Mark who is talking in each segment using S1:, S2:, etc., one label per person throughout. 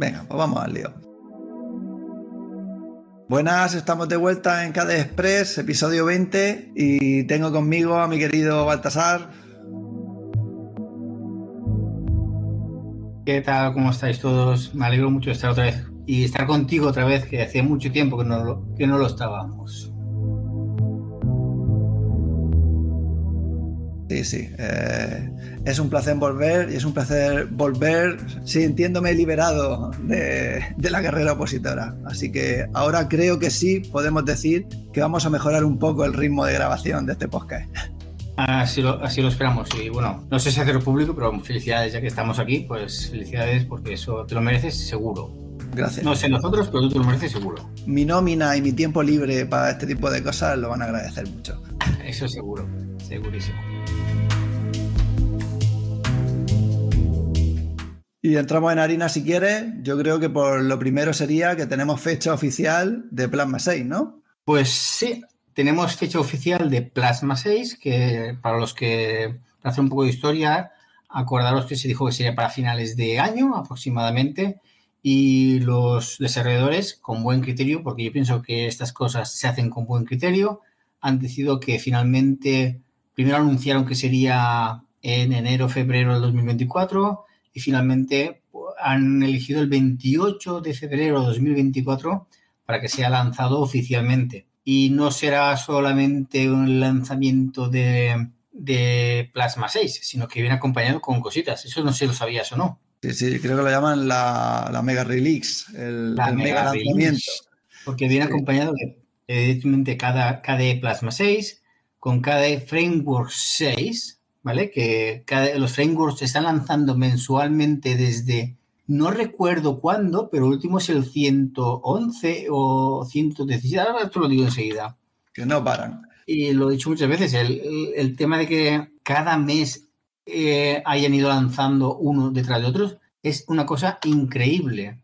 S1: Venga, pues vamos al lío. Buenas, estamos de vuelta en KD Express, episodio 20, y tengo conmigo a mi querido Baltasar.
S2: ¿Qué tal? ¿Cómo estáis todos? Me alegro mucho de estar otra vez y estar contigo otra vez, que hacía mucho tiempo que no que no lo estábamos.
S1: Sí, sí. Eh, es un placer volver y es un placer volver sintiéndome liberado de, de, la carrera opositora. Así que ahora creo que sí podemos decir que vamos a mejorar un poco el ritmo de grabación de este podcast.
S2: Así lo, así lo esperamos. Y bueno, no sé si hacerlo público, pero felicidades ya que estamos aquí. Pues felicidades porque eso te lo mereces seguro.
S1: Gracias.
S2: No sé nosotros, pero tú te lo mereces seguro.
S1: Mi nómina y mi tiempo libre para este tipo de cosas lo van a agradecer mucho.
S2: Eso seguro, segurísimo.
S1: Y entramos en harina si quieres. Yo creo que por lo primero sería que tenemos fecha oficial de Plasma 6, ¿no?
S2: Pues sí, tenemos fecha oficial de Plasma 6, que para los que hacen un poco de historia, acordaros que se dijo que sería para finales de año aproximadamente. Y los desarrolladores, con buen criterio, porque yo pienso que estas cosas se hacen con buen criterio, han decidido que finalmente, primero anunciaron que sería en enero, febrero del 2024 y finalmente han elegido el 28 de febrero de 2024 para que sea lanzado oficialmente. Y no será solamente un lanzamiento de, de Plasma 6, sino que viene acompañado con cositas. Eso no sé si lo sabías o no.
S1: Sí, sí, creo que lo llaman la, la Mega Release, el,
S2: La
S1: el
S2: Mega
S1: lanzamiento.
S2: Release. Porque viene
S1: Sí.
S2: acompañado de evidentemente cada KDE Plasma 6 con KDE Framework 6, ¿vale? Que cada, los frameworks se están lanzando mensualmente desde no recuerdo cuándo, pero el último es el 111 o 117, ahora te lo digo enseguida.
S1: Que no paran.
S2: Y lo he dicho muchas veces, el, el- el tema de que cada mes eh, hayan ido lanzando uno detrás de otros es una cosa increíble.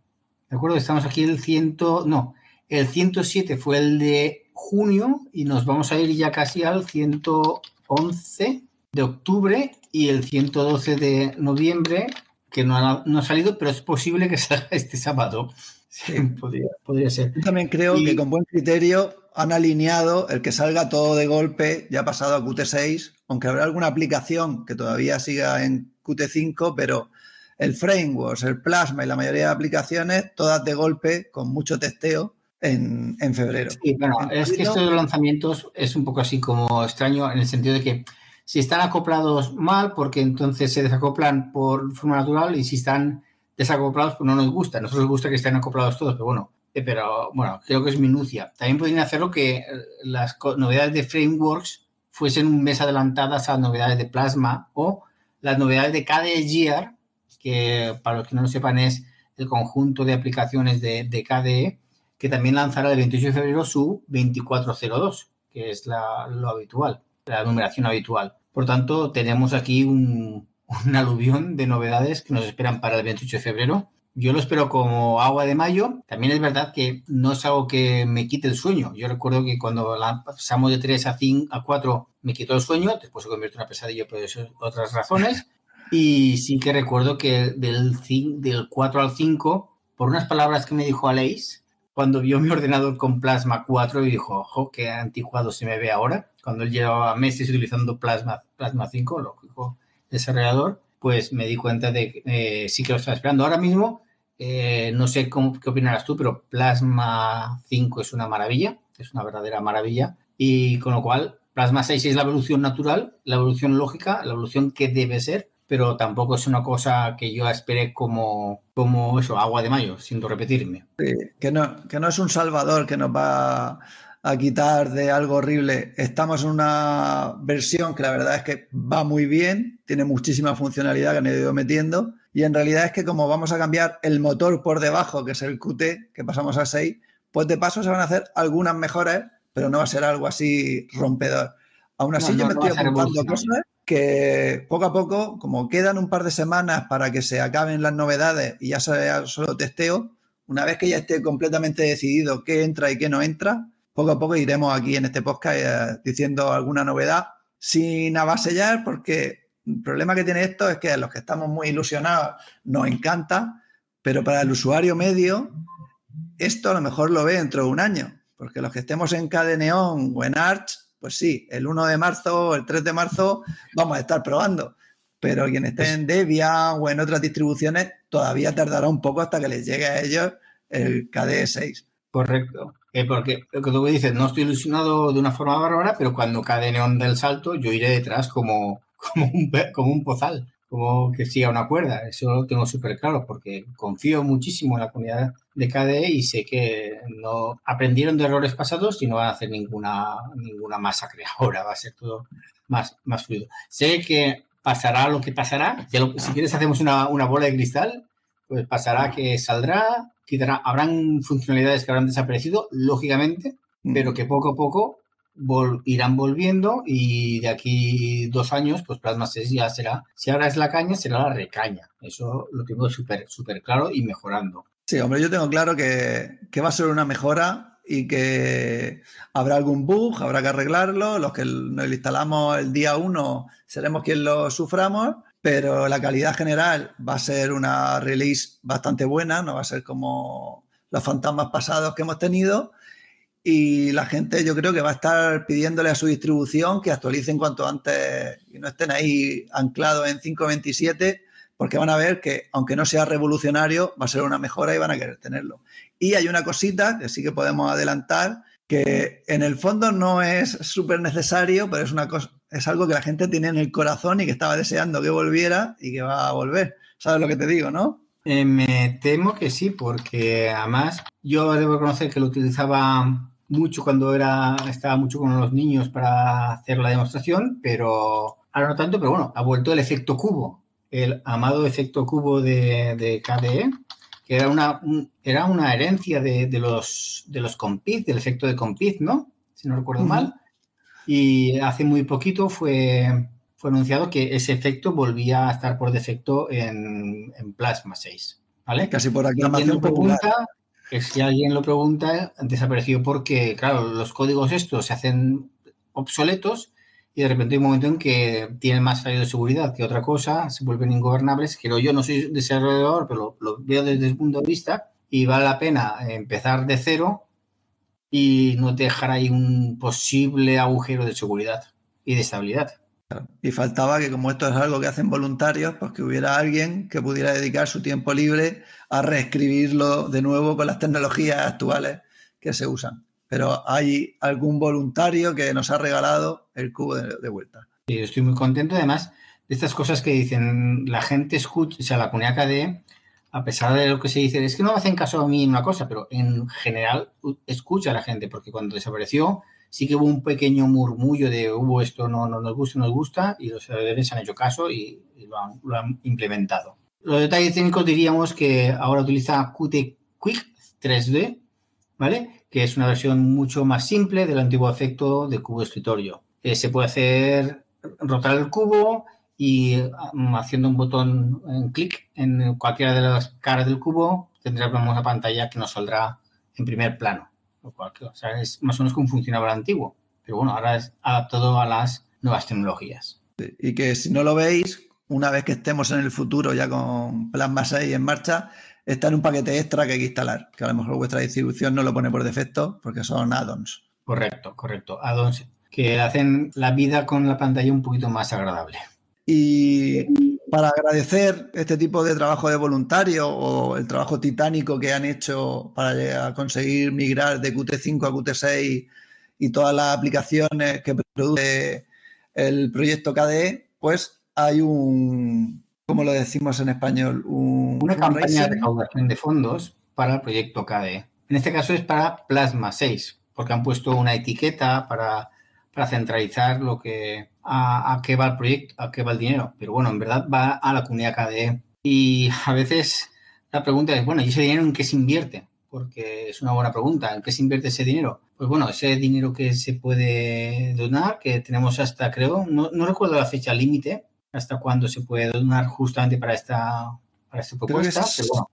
S2: ¿De acuerdo? Estamos aquí el 100, no, el 107 fue el de junio y nos vamos a ir ya casi al 111 de octubre y el 112 de noviembre, que no ha, no ha salido, pero es posible que salga este sábado. Sí, podría, podría ser.
S1: Yo también creo
S2: Y-
S1: que con buen criterio han alineado el que salga todo de golpe, ya pasado a Qt6, aunque habrá alguna aplicación que todavía siga en Qt5, pero el framework, el Plasma y la mayoría de aplicaciones, todas de golpe, con mucho testeo en, en febrero.
S2: Sí, bueno, es que
S1: Entiendo.
S2: esto de los lanzamientos es un poco así como extraño en el sentido de que si están acoplados mal, porque entonces se desacoplan por forma natural y si están desacoplados, pues no nos gusta. Nosotros nos gusta que estén acoplados todos, pero bueno, eh, pero bueno, creo que es minucia. También podrían hacerlo que eh, las novedades de frameworks fuesen un mes adelantadas a las novedades de Plasma o las novedades de KDE Gear, que para los que no lo sepan es el conjunto de aplicaciones de, de KDE, que también lanzará el 28 de febrero su 2402, que es la, lo habitual, la numeración habitual. Por tanto, tenemos aquí un, aluvión de novedades que nos esperan para el 28 de febrero. Yo lo espero como agua de mayo. También es verdad que no es algo que me quite el sueño. Yo recuerdo que cuando la pasamos de 3 a 5 a 4 me quitó el sueño, después se convirtió en una pesadilla por otras razones. Y sí que recuerdo que del, cin- del 4 al 5, por unas palabras que me dijo Aleix, cuando vio mi ordenador con Plasma 4 y dijo, ojo, qué anticuado se me ve ahora, cuando él llevaba meses utilizando Plasma, Plasma 5, lógico, desarrollador, pues me di cuenta de que eh, sí que lo estaba esperando. Ahora mismo, eh, no sé cómo, qué opinarás tú, pero Plasma 5 es una maravilla, es una verdadera maravilla, y con lo cual Plasma 6 es la evolución natural, la evolución lógica, la evolución que debe ser, pero tampoco es una cosa que yo espere como, como eso, agua de mayo, sin repetirme.
S1: Que no, que no es un salvador que nos va a quitar de algo horrible. Estamos en una versión que la verdad es que va muy bien, tiene muchísima funcionalidad que han ido metiendo y en realidad es que como vamos a cambiar el motor por debajo, que es el Qt, que pasamos a 6, pues de paso se van a hacer algunas mejoras, pero no va a ser algo así rompedor. Aún así
S2: No,
S1: yo me
S2: no
S1: estoy apuntando cosas que poco a poco, como quedan un par de semanas para que se acaben las novedades y ya sea solo testeo, una vez que ya esté completamente decidido qué entra y qué no entra, poco a poco iremos aquí en este podcast eh, diciendo alguna novedad sin avasellar, porque el problema que tiene esto es que a los que estamos muy ilusionados nos encanta, Pero para el usuario medio, esto a lo mejor lo ve dentro de un año, porque los que estemos en Cadeneon o en Arch, pues sí, el 1 de marzo o el 3 de marzo vamos a estar probando. Pero quien esté en Debian o en otras distribuciones todavía tardará un poco hasta que les llegue a ellos el KDE 6.
S2: Correcto. Eh, porque lo que tú dices, no estoy ilusionado de una forma bárbara, pero cuando cae neón del salto, yo iré detrás como, como, un, como un pozal, como que siga una cuerda. Eso lo tengo súper claro, porque confío muchísimo en la comunidad de KDE y sé que no aprendieron de errores pasados y no van a hacer ninguna, ninguna masacre ahora, va a ser todo más, más fluido. Sé que pasará lo que pasará. si quieres, hacemos una, una bola de cristal, pues pasará que saldrá habrán funcionalidades que habrán desaparecido, lógicamente, mm. pero que poco a poco irán volviendo y de aquí dos años, pues Plasma 6 ya será, si ahora es la caña, será la recaña. Eso lo tengo súper, súper claro y mejorando.
S1: Sí, hombre, yo tengo claro que, que, va a ser una mejora y que habrá algún bug, habrá que arreglarlo. Los que nos instalamos el día uno seremos quien lo suframos pero la calidad general va a ser una release bastante buena, no va a ser como los fantasmas pasados que hemos tenido. Y la gente yo creo que va a estar pidiéndole a su distribución que actualicen cuanto antes y no estén ahí anclados en 5.27, porque van a ver que aunque no sea revolucionario, va a ser una mejora y van a querer tenerlo. Y hay una cosita que sí que podemos adelantar, que en el fondo no es súper necesario, pero es una cosa, es algo que la gente tiene en el corazón y que estaba deseando que volviera y que va a volver. ¿Sabes lo que te digo, no?
S2: Eh, me temo que sí, porque además yo debo reconocer que lo utilizaba mucho cuando era estaba mucho con los niños para hacer la demostración, pero ahora no tanto, pero bueno, ha vuelto el efecto cubo, el amado efecto cubo de, de KDE, que era una, era una herencia de, los, de los compit, del efecto de compit, ¿no? Si no recuerdo mal y hace muy poquito fue, fue anunciado que ese efecto volvía a estar por defecto en, Plasma 6. ¿Vale?
S1: Casi por aclamación
S2: pregunta, que si alguien lo pregunta, desapareció porque, claro, los códigos estos se hacen obsoletos y de repente hay un momento en que tienen más fallo de seguridad que otra cosa, se vuelven ingobernables, que yo no soy desarrollador, pero lo, lo veo desde el punto de vista y vale la pena empezar de cero y no dejar ahí un posible agujero de seguridad y de estabilidad.
S1: Y faltaba que como esto es algo que hacen voluntarios, pues que hubiera alguien que pudiera dedicar su tiempo libre a reescribirlo de nuevo con las tecnologías actuales que se usan. Pero hay algún voluntario que nos ha regalado el cubo de, vuelta.
S2: Sí, estoy muy contento además de estas cosas que dicen la gente escucha, o sea, la comunidad KDE a pesar de lo que se dice, es que no me hacen caso a mí en una cosa, pero en general escucha a la gente, porque cuando desapareció sí que hubo un pequeño murmullo de hubo esto no, no nos gusta, nos gusta, y los servidores han hecho caso y, lo, han, implementado. Los detalles técnicos diríamos que ahora utiliza Qt Quick 3D, ¿vale? Que es una versión mucho más simple del antiguo efecto de cubo escritorio. Eh, se puede hacer rotar el cubo, y um, haciendo un botón en clic en cualquiera de las caras del cubo tendremos una pantalla que nos saldrá en primer plano. o sea, es más o menos como funcionaba el antiguo. Pero bueno, ahora es adaptado a las nuevas tecnologías.
S1: Y que si no lo veis, una vez que estemos en el futuro ya con Plasma 6 en marcha, está en un paquete extra que hay que instalar, que a lo mejor vuestra distribución no lo pone por defecto porque son add-ons.
S2: Correcto, correcto. Add-ons que hacen la vida con la pantalla un poquito más agradable.
S1: Y para agradecer este tipo de trabajo de voluntario o el trabajo titánico que han hecho para conseguir migrar de Qt5 a Qt6 y todas las aplicaciones que produce el proyecto KDE, pues hay un, ¿cómo lo decimos en español?
S2: Una campaña de recaudación de fondos para el proyecto KDE. En este caso es para Plasma 6, porque han puesto una etiqueta para, para centralizar lo que a, qué va el proyecto, a qué va el dinero. Pero bueno, en verdad va a la comunidad KDE. Y a veces la pregunta es, bueno, ¿y ese dinero en qué se invierte? Porque es una buena pregunta. ¿En qué se invierte ese dinero? Pues bueno, ese dinero que se puede donar, que tenemos hasta, creo, no, recuerdo la fecha límite, hasta cuándo se puede donar justamente para esta, para esta propuesta.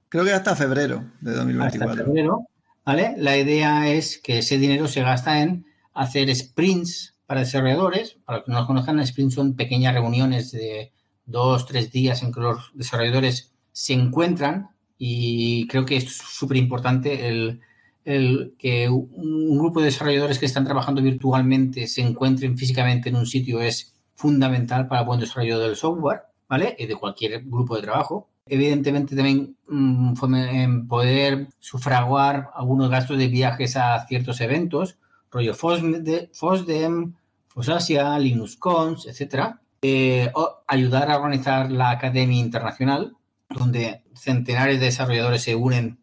S1: Creo que, hasta febrero de 2024. Hasta febrero,
S2: ¿vale? La idea es que ese dinero se gasta en hacer sprints para desarrolladores, para los que no los conozcan, sprints son pequeñas reuniones de dos, tres días en que los desarrolladores se encuentran y creo que es súper importante el, el, que un grupo de desarrolladores que están trabajando virtualmente se encuentren físicamente en un sitio es fundamental para el buen desarrollo del software, ¿vale? Y de cualquier grupo de trabajo. Evidentemente también mmm, poder sufraguar algunos gastos de viajes a ciertos eventos, rollo FOSDEM, FOSASIA, LinuxCons, etcétera. Eh, ayudar a organizar la Academia Internacional, donde centenares de desarrolladores se unen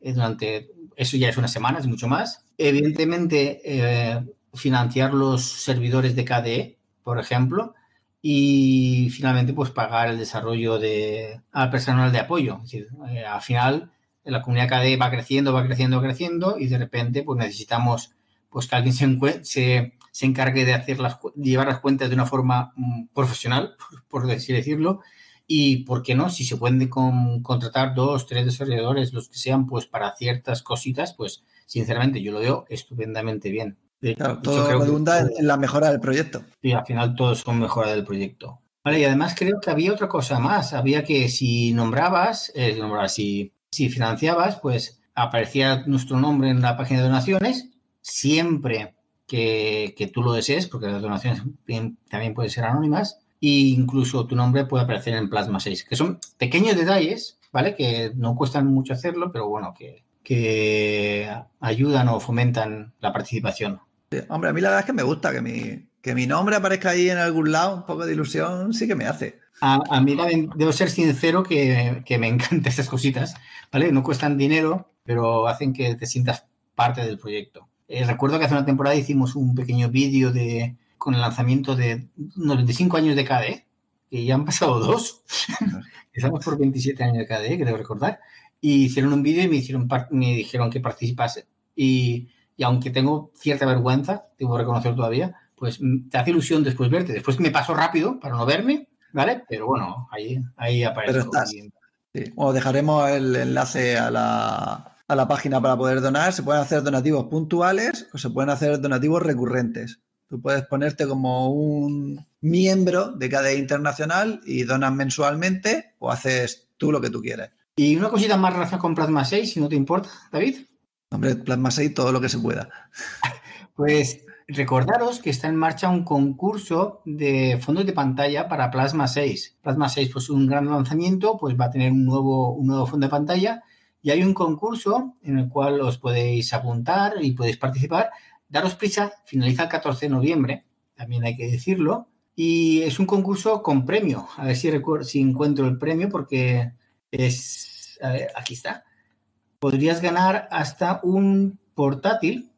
S2: eh, durante, eso ya es unas semanas y mucho más. Evidentemente, eh, financiar los servidores de KDE, por ejemplo, y finalmente pues pagar el desarrollo de, al personal de apoyo. Es eh, al final la comunidad KDE va creciendo, va creciendo, creciendo y de repente pues necesitamos pues que alguien se, se, se encargue de hacer las, llevar las cuentas de una forma mm, profesional, por así decirlo, y por qué no, si se pueden con, contratar dos, tres desarrolladores, los que sean, pues para ciertas cositas, pues sinceramente yo lo veo estupendamente bien.
S1: Claro, todo redunda en la mejora del proyecto.
S2: Y al final todos son mejora del proyecto. Vale, y además creo que había otra cosa más. Había que si nombrabas, eh, si, si financiabas, pues aparecía nuestro nombre en la página de donaciones, siempre que, que tú lo desees, porque las donaciones también pueden ser anónimas, e incluso tu nombre puede aparecer en Plasma 6, que son pequeños detalles, ¿vale? Que no cuestan mucho hacerlo, pero bueno, que, que ayudan o fomentan la participación.
S1: hombre, a mí la verdad es que me gusta que mi, que mi nombre aparezca ahí en algún lado, un poco de ilusión, sí que me hace.
S2: A, a mí debo ser sincero que, que, me encantan estas cositas, ¿vale? No cuestan dinero, pero hacen que te sientas parte del proyecto. Eh, recuerdo que hace una temporada hicimos un pequeño vídeo de con el lanzamiento de 95 años de KDE, que ya han pasado dos. Estamos por 27 años de KDE, creo recordar y hicieron un vídeo y me, hicieron, me dijeron que participase. Y, y, aunque tengo cierta vergüenza, debo que reconocer todavía, pues te hace ilusión después verte. Después me paso rápido para no verme, ¿vale? Pero bueno, ahí, ahí aparece.
S1: Sí. O dejaremos el enlace a la, a la página para poder donar. Se pueden hacer donativos puntuales o se pueden hacer donativos recurrentes. Tú puedes ponerte como un miembro de cada internacional y donas mensualmente o haces tú lo que tú quieres.
S2: Y una cosita más relacionada con Plasma 6, si no te importa, David.
S1: Hombre, Plasma 6, todo lo que se pueda.
S2: Pues recordaros que está en marcha un concurso de fondos de pantalla para Plasma 6. Plasma 6, pues un gran lanzamiento, pues va a tener un nuevo, un nuevo fondo de pantalla y hay un concurso en el cual os podéis apuntar y podéis participar. Daros prisa, finaliza el 14 de noviembre, también hay que decirlo. Y es un concurso con premio. A ver si, recuerdo, si encuentro el premio porque es, a ver, aquí está. Podrías ganar hasta un portátil,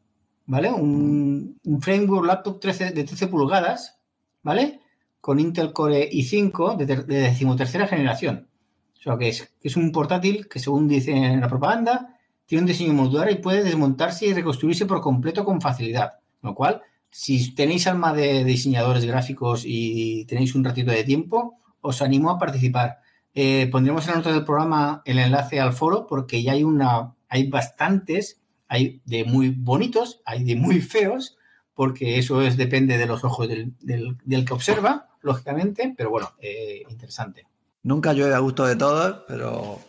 S2: ¿vale? Un, un framework laptop 13, de 13 pulgadas, ¿vale? Con Intel Core i5 de, de decimotercera generación. O sea, que es, es un portátil que, según dice en la propaganda, tiene un diseño modular y puede desmontarse y reconstruirse por completo con facilidad. Lo cual, si tenéis alma de diseñadores gráficos y tenéis un ratito de tiempo, os animo a participar. Eh, pondremos en la nota del programa el enlace al foro porque ya hay una, hay bastantes, hay de muy bonitos, hay de muy feos, porque eso es, depende de los ojos del, del, del que observa, lógicamente, pero bueno, eh, interesante.
S1: Nunca yo he a gusto de todos, pero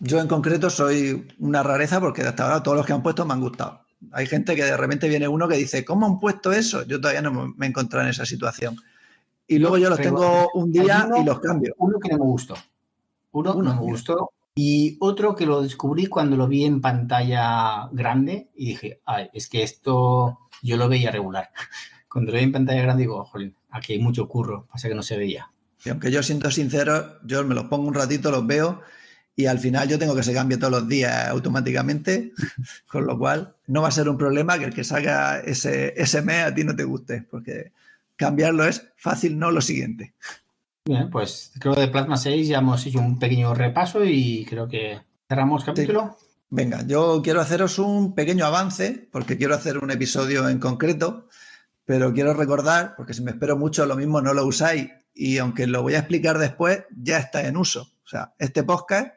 S1: yo en concreto soy una rareza porque hasta ahora todos los que han puesto me han gustado. Hay gente que de repente viene uno que dice, ¿cómo han puesto eso? Yo todavía no me he encontrado en esa situación. Y luego yo los tengo un día uno, y los cambio.
S2: Uno que no me gustó. Uno, uno no me gustó. Y otro que lo descubrí cuando lo vi en pantalla grande y dije, ay, es que esto yo lo veía regular. Cuando lo vi en pantalla grande digo, jolín, aquí hay mucho curro, pasa que no se veía.
S1: Y aunque yo siento sincero, yo me los pongo un ratito, los veo y al final yo tengo que se cambie todos los días automáticamente, con lo cual no va a ser un problema que el que salga ese, ese mes a ti no te guste, porque cambiarlo es fácil, no lo siguiente.
S2: Bien, pues creo que de Plasma 6 ya hemos hecho un pequeño repaso y creo que cerramos capítulo.
S1: Sí. Venga, yo quiero haceros un pequeño avance porque quiero hacer un episodio en concreto, pero quiero recordar, porque si me espero mucho, lo mismo no lo usáis y aunque lo voy a explicar después, ya está en uso. O sea, este podcast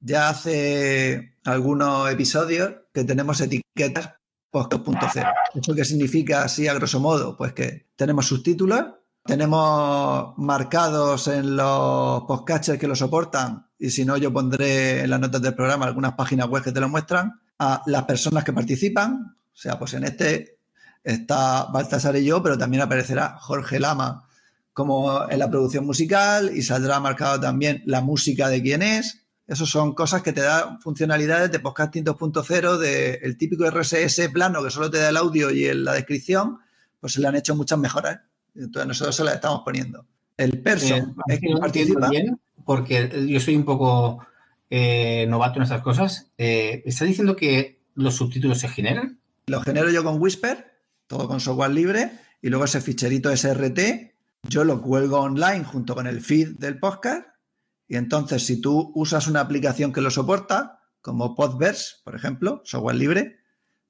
S1: ya hace algunos episodios que tenemos etiquetas podcast.0. ¿Eso qué significa así a grosso modo? Pues que tenemos subtítulos tenemos marcados en los podcasters que lo soportan y si no, yo pondré en las notas del programa algunas páginas web que te lo muestran, a las personas que participan. O sea, pues en este está Baltasar y yo, pero también aparecerá Jorge Lama como en la producción musical y saldrá marcado también la música de quién es. Esas son cosas que te dan funcionalidades de podcasting 2.0, del típico RSS plano que solo te da el audio y la descripción, pues se le han hecho muchas mejoras. Entonces nosotros se las estamos poniendo. El perso
S2: eh, es que participa. Bien porque yo soy un poco eh, novato en estas cosas. Eh, ¿Estás diciendo que los subtítulos se generan?
S1: Los genero yo con Whisper, todo con software libre, y luego ese ficherito SRT, yo lo cuelgo online junto con el feed del podcast, y entonces si tú usas una aplicación que lo soporta, como Podverse, por ejemplo, software libre,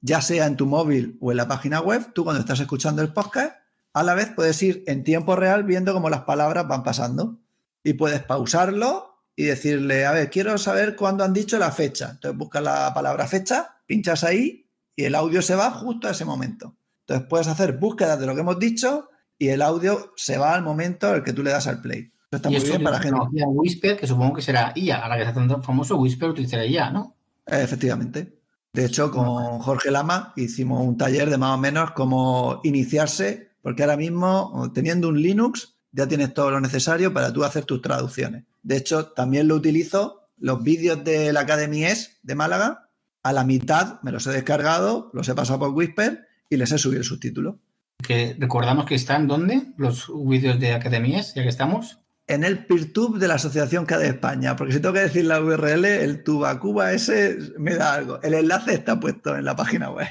S1: ya sea en tu móvil o en la página web, tú cuando estás escuchando el podcast, a la vez puedes ir en tiempo real viendo cómo las palabras van pasando y puedes pausarlo y decirle, a ver, quiero saber cuándo han dicho la fecha. Entonces buscas la palabra fecha, pinchas ahí y el audio se va justo a ese momento. Entonces puedes hacer búsquedas de lo que hemos dicho y el audio se va al momento al que tú le das al play.
S2: Esto está muy bien para gente. Whisper, que supongo que será IA, a la que está tan famoso, Whisper utilizará IA, ¿no?
S1: Efectivamente. De hecho, con Jorge Lama hicimos un taller de más o menos cómo iniciarse, porque ahora mismo, teniendo un Linux, ya tienes todo lo necesario para tú hacer tus traducciones. De hecho, también lo utilizo, los vídeos de la Academy S de Málaga, a la mitad me los he descargado, los he pasado por Whisper y les he subido el subtítulo.
S2: Que recordamos que están dónde los vídeos de Academy S, ya que estamos.
S1: En el PeerTube de la Asociación CADE España, porque si tengo que decir la URL, el Tubacuba ese me da algo. El enlace está puesto en la página web.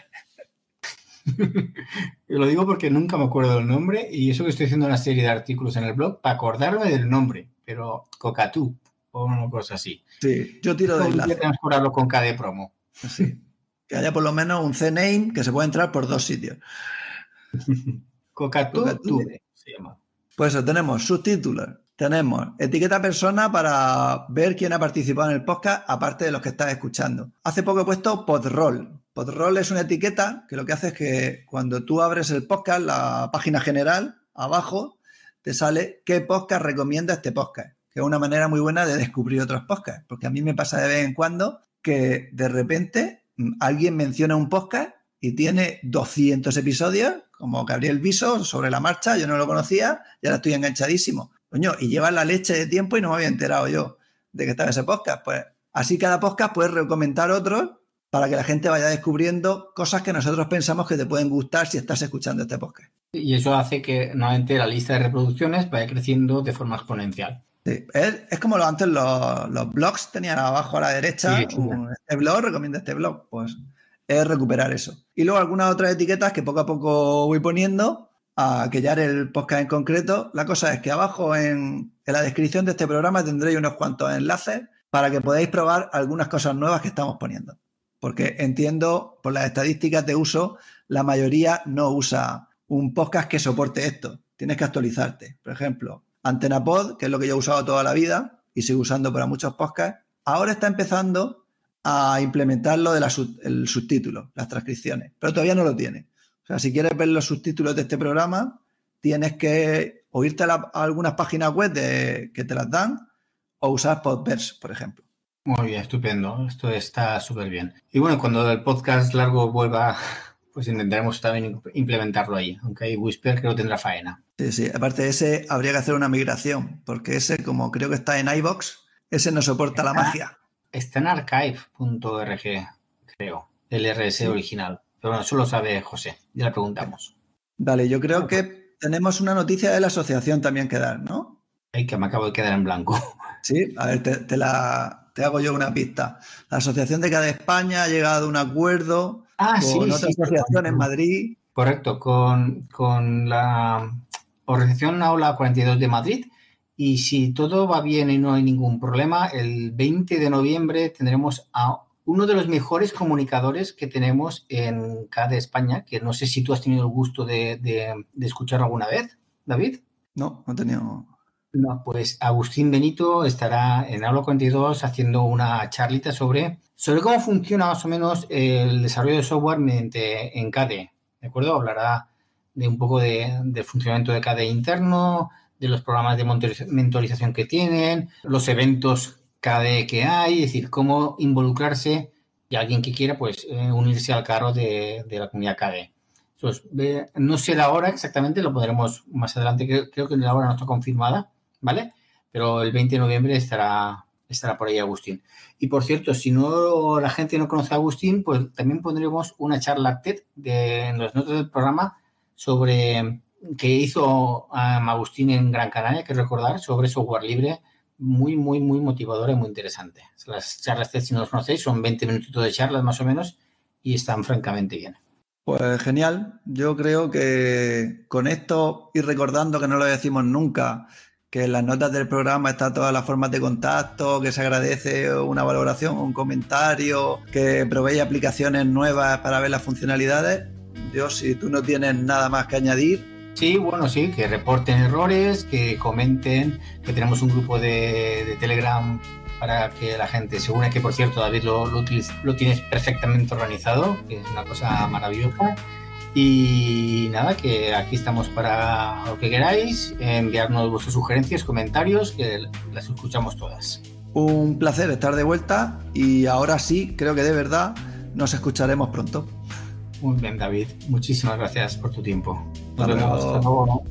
S2: lo digo porque nunca me acuerdo del nombre y eso que estoy haciendo una serie de artículos en el blog para acordarme del nombre, pero Cocatú o una cosa así.
S1: Sí, yo tiro de enlace.
S2: transcurarlo con KD promo.
S1: Sí. Que haya por lo menos un CNAME que se pueda entrar por dos sitios.
S2: Cocatú,
S1: se llama. Pues eso, tenemos subtítulos, tenemos etiqueta persona para ver quién ha participado en el podcast, aparte de los que estás escuchando. Hace poco he puesto podroll, Podroll es una etiqueta que lo que hace es que cuando tú abres el podcast, la página general, abajo, te sale qué podcast recomienda este podcast, que es una manera muy buena de descubrir otros podcasts, porque a mí me pasa de vez en cuando que de repente mm, alguien menciona un podcast y tiene 200 episodios, como Gabriel Viso, sobre la marcha, yo no lo conocía y ahora estoy enganchadísimo. Coño, y lleva la leche de tiempo y no me había enterado yo de que estaba ese podcast. Pues así cada podcast puedes recomendar otros para que la gente vaya descubriendo cosas que nosotros pensamos que te pueden gustar si estás escuchando este podcast.
S2: Y eso hace que nuevamente la lista de reproducciones vaya creciendo de forma exponencial.
S1: Sí, es, como lo, antes los, blogs tenían abajo a la derecha, este blog recomienda este blog, pues es recuperar eso. Y luego algunas otras etiquetas que poco a poco voy poniendo a que ya el podcast en concreto. La cosa es que abajo en, en la descripción de este programa tendréis unos cuantos enlaces para que podáis probar algunas cosas nuevas que estamos poniendo porque entiendo por las estadísticas de uso, la mayoría no usa un podcast que soporte esto. Tienes que actualizarte. Por ejemplo, AntenaPod, que es lo que yo he usado toda la vida y sigo usando para muchos podcasts, ahora está empezando a implementar lo del subtítulo, las transcripciones, pero todavía no lo tiene. O sea, si quieres ver los subtítulos de este programa, tienes que o irte a, algunas páginas web que te las dan o usar Podverse, por ejemplo.
S2: Muy bien, estupendo. Esto está súper bien. Y bueno, cuando el podcast largo vuelva, pues intentaremos también implementarlo ahí, aunque hay Whisper creo que tendrá faena.
S1: Sí, sí. Aparte de ese, habría que hacer una migración, porque ese, como creo que está en iBox, ese no soporta la magia.
S2: Está en archive.org, creo, el RS original. Pero bueno, eso lo sabe José, ya le preguntamos.
S1: Vale, yo creo que tenemos una noticia de la asociación también que dar, ¿no?
S2: Ay, que me acabo de quedar en blanco.
S1: Sí, a ver, te la, te hago yo una pista. La Asociación de Cada España ha llegado a un acuerdo
S2: ah,
S1: con otra asociación en Madrid.
S2: Correcto, con, con la Organización Aula 42 de Madrid. Y si todo va bien y no hay ningún problema, el 20 de noviembre tendremos a uno de los mejores comunicadores que tenemos en cada España, que no sé si tú has tenido el gusto de, de, de escuchar alguna vez, David.
S1: No, no he tenido
S2: no, pues Agustín Benito estará en Aula 42 haciendo una charlita sobre, sobre cómo funciona más o menos el desarrollo de software mediante en KDE. ¿De acuerdo? Hablará de un poco de, del funcionamiento de KDE interno, de los programas de mentorización que tienen, los eventos KDE que hay, es decir, cómo involucrarse y alguien que quiera pues eh, unirse al carro de, la comunidad KDE. no sé la hora exactamente, lo podremos más adelante, creo, creo, que la hora no está confirmada, ¿vale? Pero el 20 de noviembre estará, estará por ahí Agustín. Y por cierto, si no la gente no conoce a Agustín, pues también pondremos una charla TED de, en las notas del programa sobre que hizo Agustín en Gran Canaria, que recordar, sobre software libre, muy, muy, muy motivadora y muy interesante. Las charlas TED, si no los conocéis, son 20 minutitos de charlas más o menos y están francamente bien.
S1: Pues genial. Yo creo que con esto y recordando que no lo decimos nunca, que en las notas del programa está todas las formas de contacto, que se agradece una valoración, un comentario, que proveéis aplicaciones nuevas para ver las funcionalidades. Yo, si tú no tienes nada más que añadir.
S2: Sí, bueno, sí, que reporten errores, que comenten, que tenemos un grupo de, Telegram para que la gente se une, que por cierto David lo, lo, lo tienes perfectamente organizado, que es una cosa maravillosa y nada, que aquí estamos para lo que queráis, enviarnos vuestras sugerencias, comentarios, que las escuchamos todas.
S1: Un placer estar de vuelta y ahora sí, creo que de verdad nos escucharemos pronto.
S2: Muy bien, David. Muchísimas gracias por tu tiempo. Nos vemos. Hasta luego.